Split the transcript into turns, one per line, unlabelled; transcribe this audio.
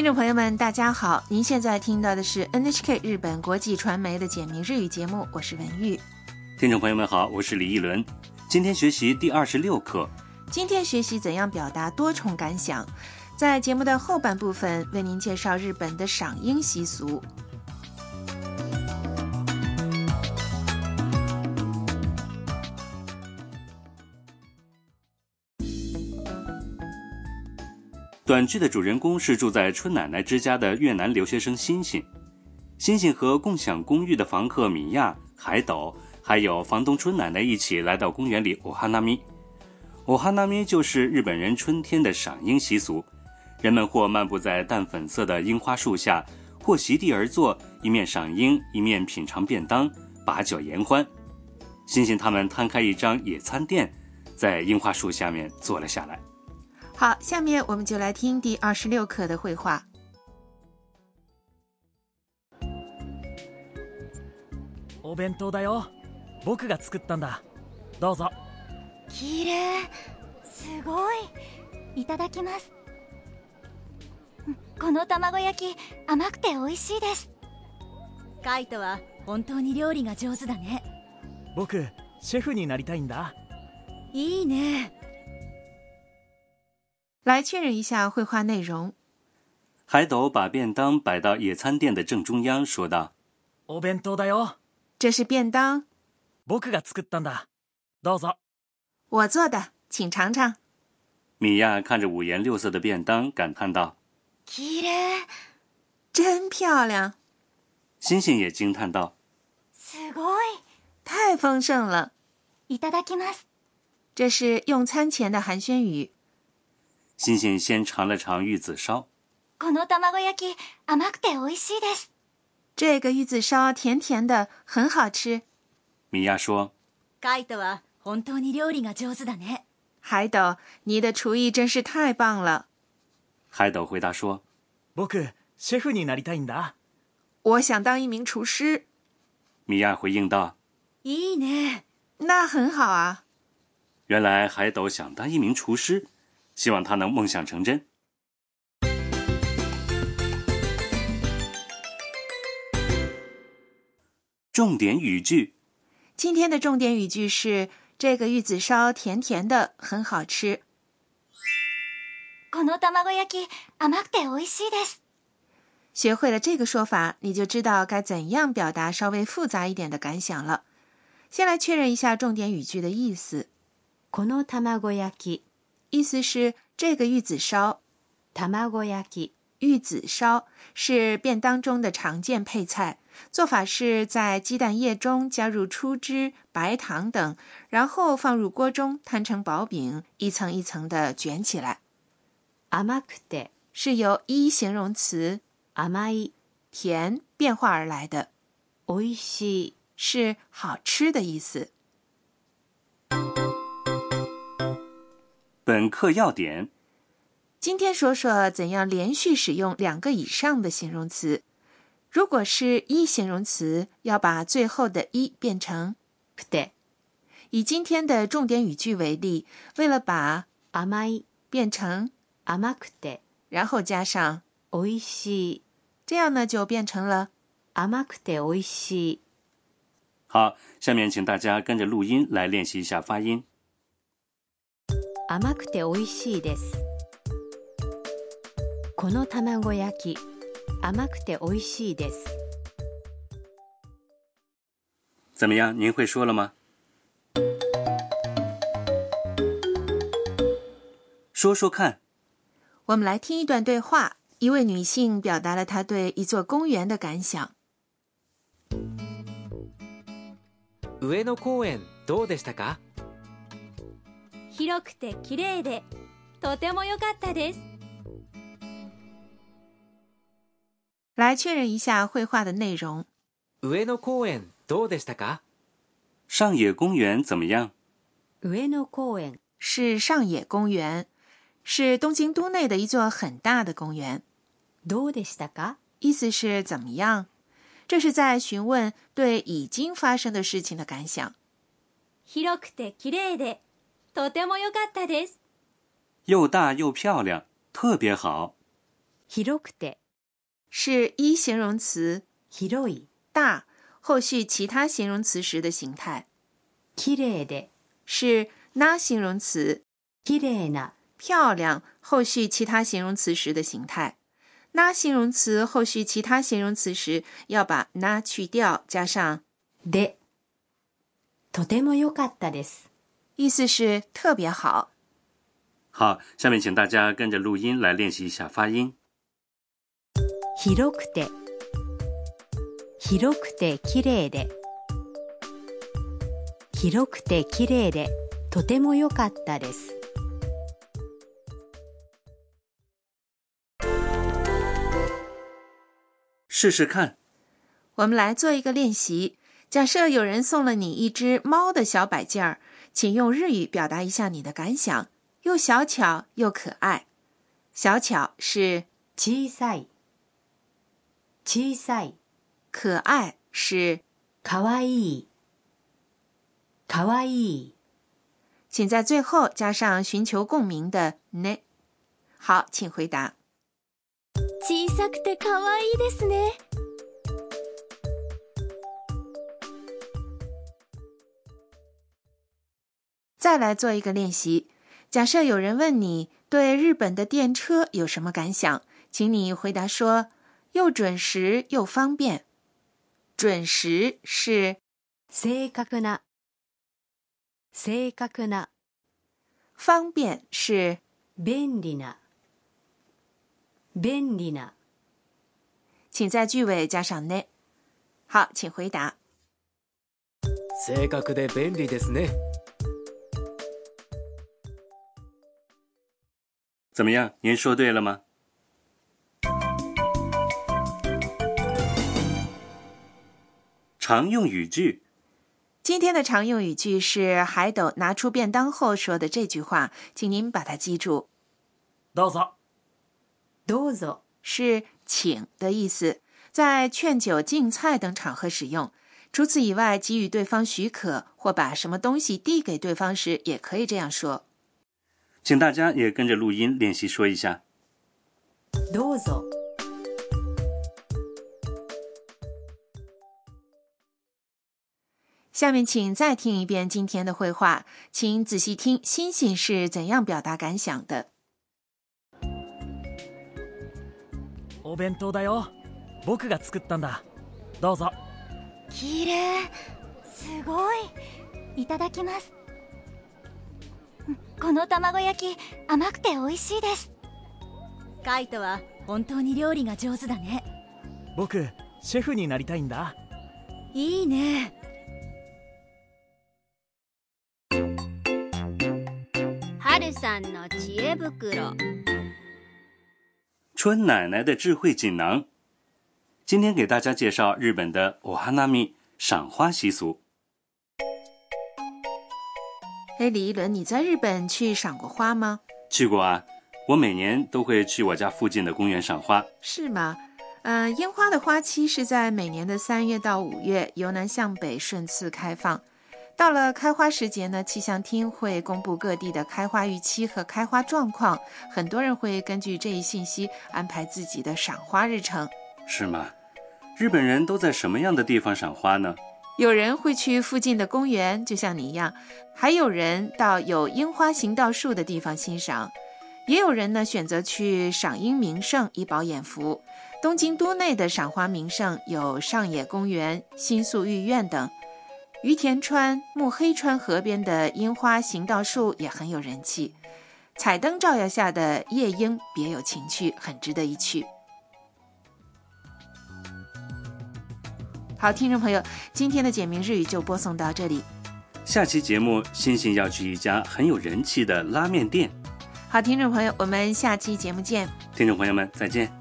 听众朋友们，大家好！您现在听到的是 NHK 日本国际传媒的简明日语节目，我是文玉。
听众朋友们好，我是李一伦。今天学习第二十六课。
今天学习怎样表达多重感想。在节目的后半部分，为您介绍日本的赏樱习俗。
短剧的主人公是住在春奶奶之家的越南留学生星星。星星和共享公寓的房客米亚、海斗，还有房东春奶奶一起来到公园里偶哈纳咪。偶哈纳咪就是日本人春天的赏樱习俗，人们或漫步在淡粉色的樱花树下，或席地而坐，一面赏樱，一面品尝便当，把酒言欢。星星他们摊开一张野餐垫，在樱花树下面坐了下来。
好，下面我们就来听第二十六课的绘画。
お弁当だよ。僕が作ったんだ。どうぞ。
綺麗。すごい。いただきます。この卵焼き甘くて美味しいですカイトは本当に料理が上手だね
僕シェフになりたいんだ
いいね
来确认一下绘画内容。
海斗把便当摆到野餐垫的正中央，说道：“
这是便当，我做的，请尝尝。”
米娅看着五颜六色的便当，感叹道：“
真漂亮！”
星星也惊叹道：“
太丰盛了！”这是用餐前的寒暄语。
星星先尝了尝玉子烧，
这个玉子烧甜甜的，很好吃。
米娅说：“
海斗啊，本当に料理が上手だね。”
海斗，你的厨艺真是太棒了。
海斗回答说：“
僕、シェフになりたいんだ。
我想当一名厨师。”
米娅回应道：“
いいね、
那很好啊。”
原来海斗想当一名厨师。希望他能梦想成真。重点语句：
今天的重点语句是“这个玉子烧甜甜的，很好吃”。
この焼き甘くてしいです。
学会了这个说法，你就知道该怎样表达稍微复杂一点的感想了。先来确认一下重点语句的意思。
この焼き
意思是这个玉子烧，tamago yaki，玉子烧是便当中的常见配菜。做法是在鸡蛋液中加入出汁、白糖等，然后放入锅中摊成薄饼，一层一层的卷起来。
amakute
是由一形容词
amai
甜变化而来的。
oishii
是好吃的意思。
本课要点：
今天说说怎样连续使用两个以上的形容词。如果是一形容词，要把最后的一变成
くて。
以今天的重点语句为例，为了把
amai
变成
a まく e
然后加上
oishi，
这样呢就变成了
あま e oishi。
好，下面请大家跟着录音来练习一下发音。
甘くて美味しいですこの卵焼き甘くて美味しいです
怎么样您会说了吗说说看
我们来听一段对话一位女性表达了她对一座公园的感想
上野公園どうでしたか
広くて綺麗でとても良かったです。
来确认一下绘画的内容。
上野公園どうでしたか？
上野公園怎么样？
上野公園
是上野公园，是东京都内的一座很大的公园。
どうでしたか？
意思是怎么样？这是在询问对已经发生的事情的感想。
広くて綺麗で
又大又漂亮，特别好。
是一形容词，大，后续其他形容词时的形态。是那形容词，漂亮，后续其他形容词时的形态。那形容词后续其他形容词时要把那去掉，加上。意思是特别好。
好，下面请大家跟着录音来练习一下发音。
広くて広くて綺麗で広くて綺麗でとても良かったです。
试试看，
我们来做一个练习。假设有人送了你一只猫的小摆件儿。请用日语表达一下你的感想。又小巧又可爱。小巧是
小さい。小さい。
可爱是
かわいい。かわい
请在最后加上寻求共鸣的ね。好，请回答。
小さくてかわいですね。
再来做一个练习，假设有人问你对日本的电车有什么感想，请你回答说又准时又方便。准时是“
正確な”，“正確な”，
方便是“
便利な”，“便利な”。
请在句尾加上“ね”。好，请回答。
正確で便利ですね。
怎么样？您说对了吗？常用语句，
今天的常用语句是海斗拿出便当后说的这句话，请您把它记住。
どうぞ，
どうぞ
是请的意思，在劝酒、敬菜等场合使用。除此以外，给予对方许可或把什么东西递给对方时，也可以这样说。
请大家也跟着录音练习说一下。
どうぞ。
下面请再听一遍今天的绘画，请仔细听星星是怎样表达感想的。
お弁当だよ。僕が作ったんだ。どうぞ。
きれすごい。
いただきます。この卵焼き甘くて美味しいですカイトは本当に料理が上手だね
僕シェフになりたいんだ
いいねハルさんの知恵袋
春奶奶的智慧锦囊今天给大家介绍日本的お花見赏花习俗
哎，李一伦，你在日本去赏过花吗？
去过啊，我每年都会去我家附近的公园赏花。
是吗？嗯，樱花的花期是在每年的三月到五月，由南向北顺次开放。到了开花时节呢，气象厅会公布各地的开花预期和开花状况，很多人会根据这一信息安排自己的赏花日程。
是吗？日本人都在什么样的地方赏花呢？
有人会去附近的公园，就像你一样；还有人到有樱花行道树的地方欣赏；也有人呢选择去赏樱名胜，一饱眼福。东京都内的赏花名胜有上野公园、新宿御苑等。于田川、目黑川河边的樱花行道树也很有人气。彩灯照耀下的夜樱别有情趣，很值得一去。好，听众朋友，今天的简明日语就播送到这里。
下期节目，星星要去一家很有人气的拉面店。
好，听众朋友，我们下期节目见。
听众朋友们，再见。